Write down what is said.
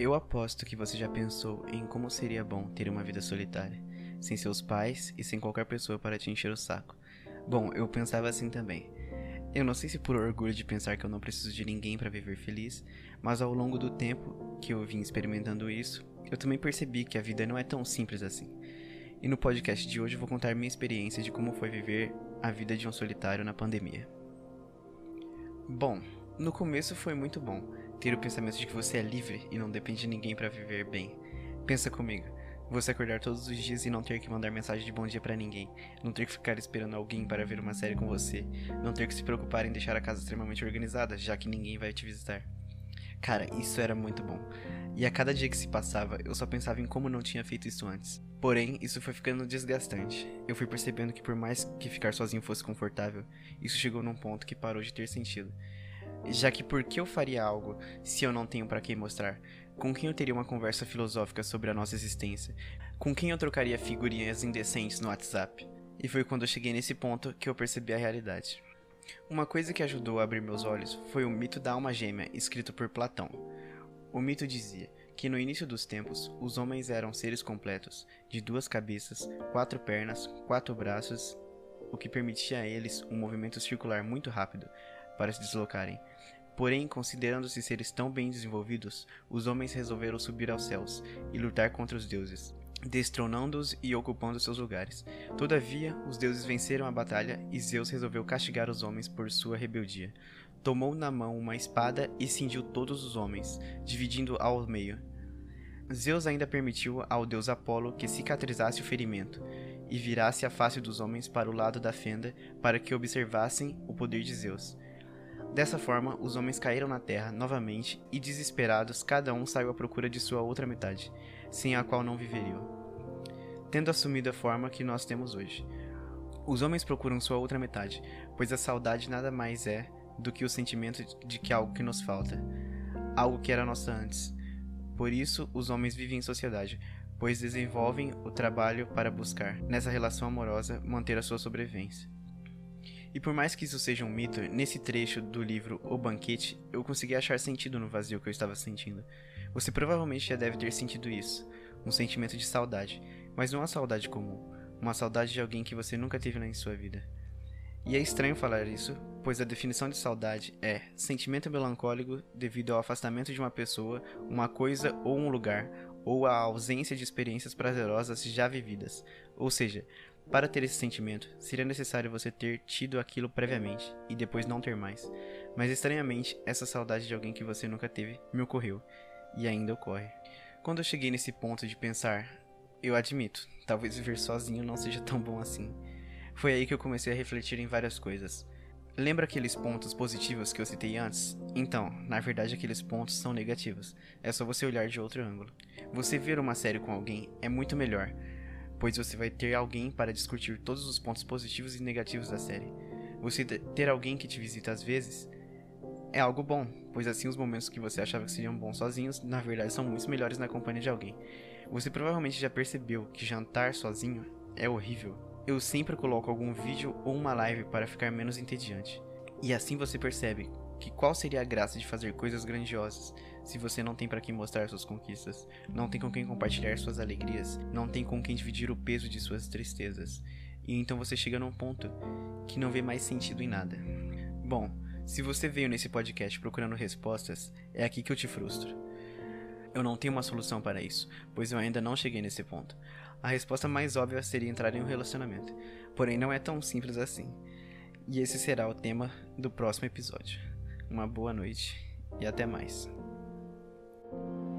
Eu aposto que você já pensou em como seria bom ter uma vida solitária, sem seus pais e sem qualquer pessoa para te encher o saco. Bom, eu pensava assim também. Eu não sei se por orgulho de pensar que eu não preciso de ninguém para viver feliz, mas ao longo do tempo que eu vim experimentando isso, eu também percebi que a vida não é tão simples assim. E no podcast de hoje eu vou contar minha experiência de como foi viver a vida de um solitário na pandemia. Bom, no começo foi muito bom ter o pensamento de que você é livre e não depende de ninguém para viver bem. Pensa comigo. Você acordar todos os dias e não ter que mandar mensagem de bom dia para ninguém, não ter que ficar esperando alguém para ver uma série com você, não ter que se preocupar em deixar a casa extremamente organizada, já que ninguém vai te visitar. Cara, isso era muito bom. E a cada dia que se passava, eu só pensava em como não tinha feito isso antes. Porém, isso foi ficando desgastante. Eu fui percebendo que por mais que ficar sozinho fosse confortável, isso chegou num ponto que parou de ter sentido. Já que por que eu faria algo se eu não tenho para quem mostrar? Com quem eu teria uma conversa filosófica sobre a nossa existência? Com quem eu trocaria figurinhas indecentes no WhatsApp? E foi quando eu cheguei nesse ponto que eu percebi a realidade. Uma coisa que ajudou a abrir meus olhos foi o mito da alma gêmea, escrito por Platão. O mito dizia que no início dos tempos os homens eram seres completos, de duas cabeças, quatro pernas, quatro braços, o que permitia a eles um movimento circular muito rápido para se deslocarem. Porém, considerando-se seres tão bem desenvolvidos, os homens resolveram subir aos céus e lutar contra os deuses, destronando-os e ocupando seus lugares. Todavia, os deuses venceram a batalha e Zeus resolveu castigar os homens por sua rebeldia. Tomou na mão uma espada e cingiu todos os homens, dividindo ao meio. Zeus ainda permitiu ao deus Apolo que cicatrizasse o ferimento e virasse a face dos homens para o lado da fenda para que observassem o poder de Zeus. Dessa forma, os homens caíram na terra novamente e, desesperados, cada um saiu à procura de sua outra metade, sem a qual não viveriam. Tendo assumido a forma que nós temos hoje. Os homens procuram sua outra metade, pois a saudade nada mais é do que o sentimento de que algo que nos falta, algo que era nosso antes. Por isso, os homens vivem em sociedade, pois desenvolvem o trabalho para buscar, nessa relação amorosa, manter a sua sobrevivência. E por mais que isso seja um mito, nesse trecho do livro O Banquete, eu consegui achar sentido no vazio que eu estava sentindo. Você provavelmente já deve ter sentido isso, um sentimento de saudade, mas não uma saudade comum, uma saudade de alguém que você nunca teve em sua vida. E é estranho falar isso, pois a definição de saudade é sentimento melancólico devido ao afastamento de uma pessoa, uma coisa ou um lugar, ou a ausência de experiências prazerosas já vividas. Ou seja, para ter esse sentimento, seria necessário você ter tido aquilo previamente e depois não ter mais. Mas estranhamente, essa saudade de alguém que você nunca teve me ocorreu e ainda ocorre. Quando eu cheguei nesse ponto de pensar, eu admito, talvez viver sozinho não seja tão bom assim. Foi aí que eu comecei a refletir em várias coisas. Lembra aqueles pontos positivos que eu citei antes? Então, na verdade, aqueles pontos são negativos. É só você olhar de outro ângulo. Você ver uma série com alguém é muito melhor, pois você vai ter alguém para discutir todos os pontos positivos e negativos da série. Você ter alguém que te visita às vezes é algo bom, pois assim os momentos que você achava que seriam bons sozinhos, na verdade são muito melhores na companhia de alguém. Você provavelmente já percebeu que jantar sozinho é horrível. Eu sempre coloco algum vídeo ou uma live para ficar menos entediante. E assim você percebe que qual seria a graça de fazer coisas grandiosas se você não tem para quem mostrar suas conquistas, não tem com quem compartilhar suas alegrias, não tem com quem dividir o peso de suas tristezas. E então você chega num ponto que não vê mais sentido em nada. Bom, se você veio nesse podcast procurando respostas, é aqui que eu te frustro. Eu não tenho uma solução para isso, pois eu ainda não cheguei nesse ponto. A resposta mais óbvia seria entrar em um relacionamento, porém não é tão simples assim. E esse será o tema do próximo episódio uma boa noite e até mais. you.